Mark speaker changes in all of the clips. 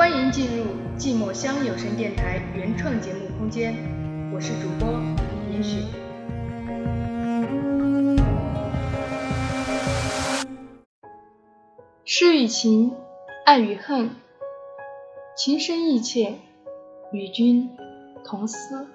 Speaker 1: 欢迎进入寂寞乡有声电台原创节目空间，我是主播允许。诗与情，爱与恨，情深意切，与君同思。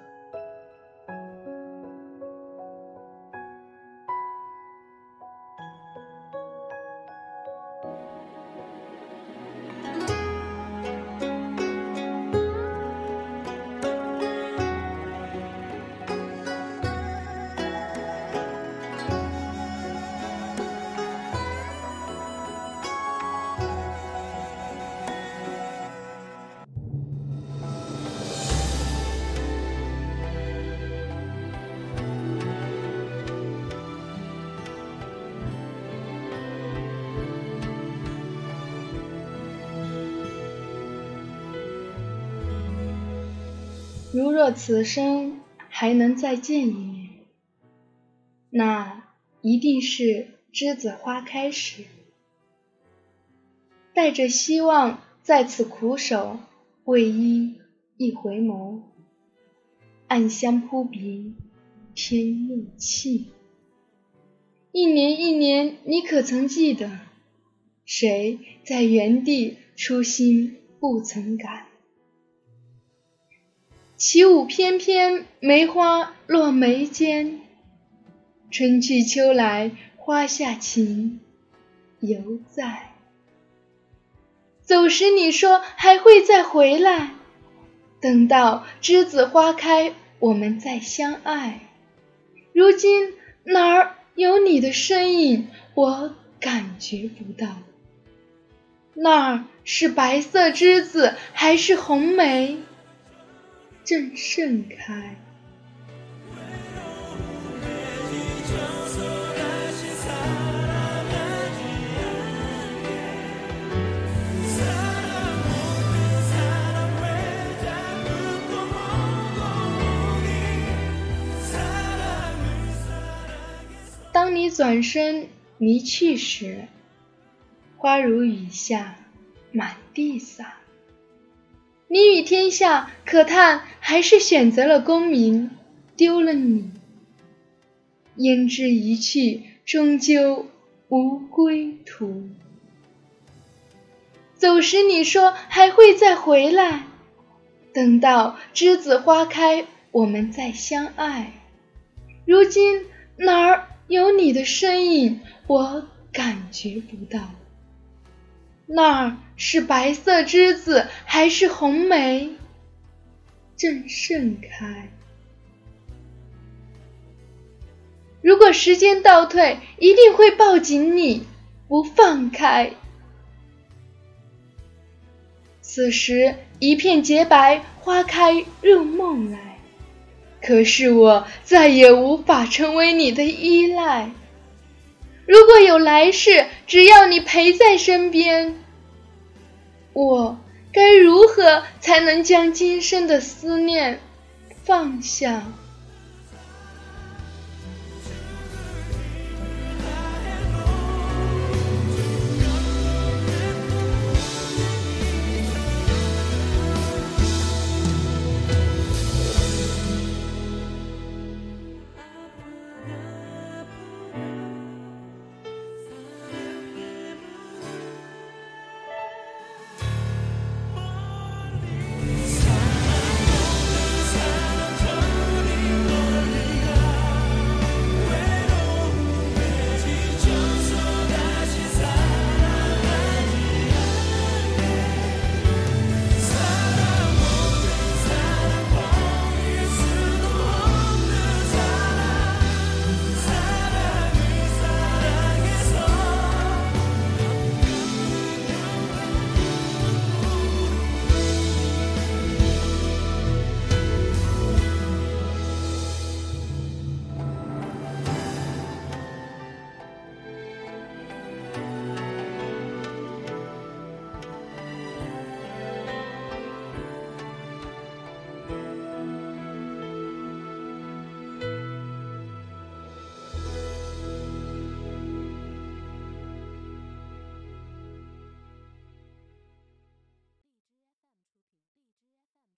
Speaker 1: 如若此生还能再见一面，那一定是栀子花开时。带着希望在此苦守，为伊一回眸，暗香扑鼻，添又气。一年一年，你可曾记得，谁在原地初心不曾改？起舞翩翩，梅花落眉间。春去秋来，花下情犹在。走时你说还会再回来，等到栀子花开，我们再相爱。如今哪儿有你的身影？我感觉不到。那儿是白色栀子，还是红梅？正盛开。当你转身离去时，花如雨下，满地洒。你与天下，可叹还是选择了功名，丢了你。胭脂一去，终究无归途。走时你说还会再回来，等到栀子花开，我们再相爱。如今哪儿有你的身影？我感觉不到。那儿是白色栀子，还是红梅正盛开？如果时间倒退，一定会抱紧你，不放开。此时一片洁白，花开入梦来，可是我再也无法成为你的依赖。如果有来世，只要你陪在身边，我该如何才能将今生的思念放下？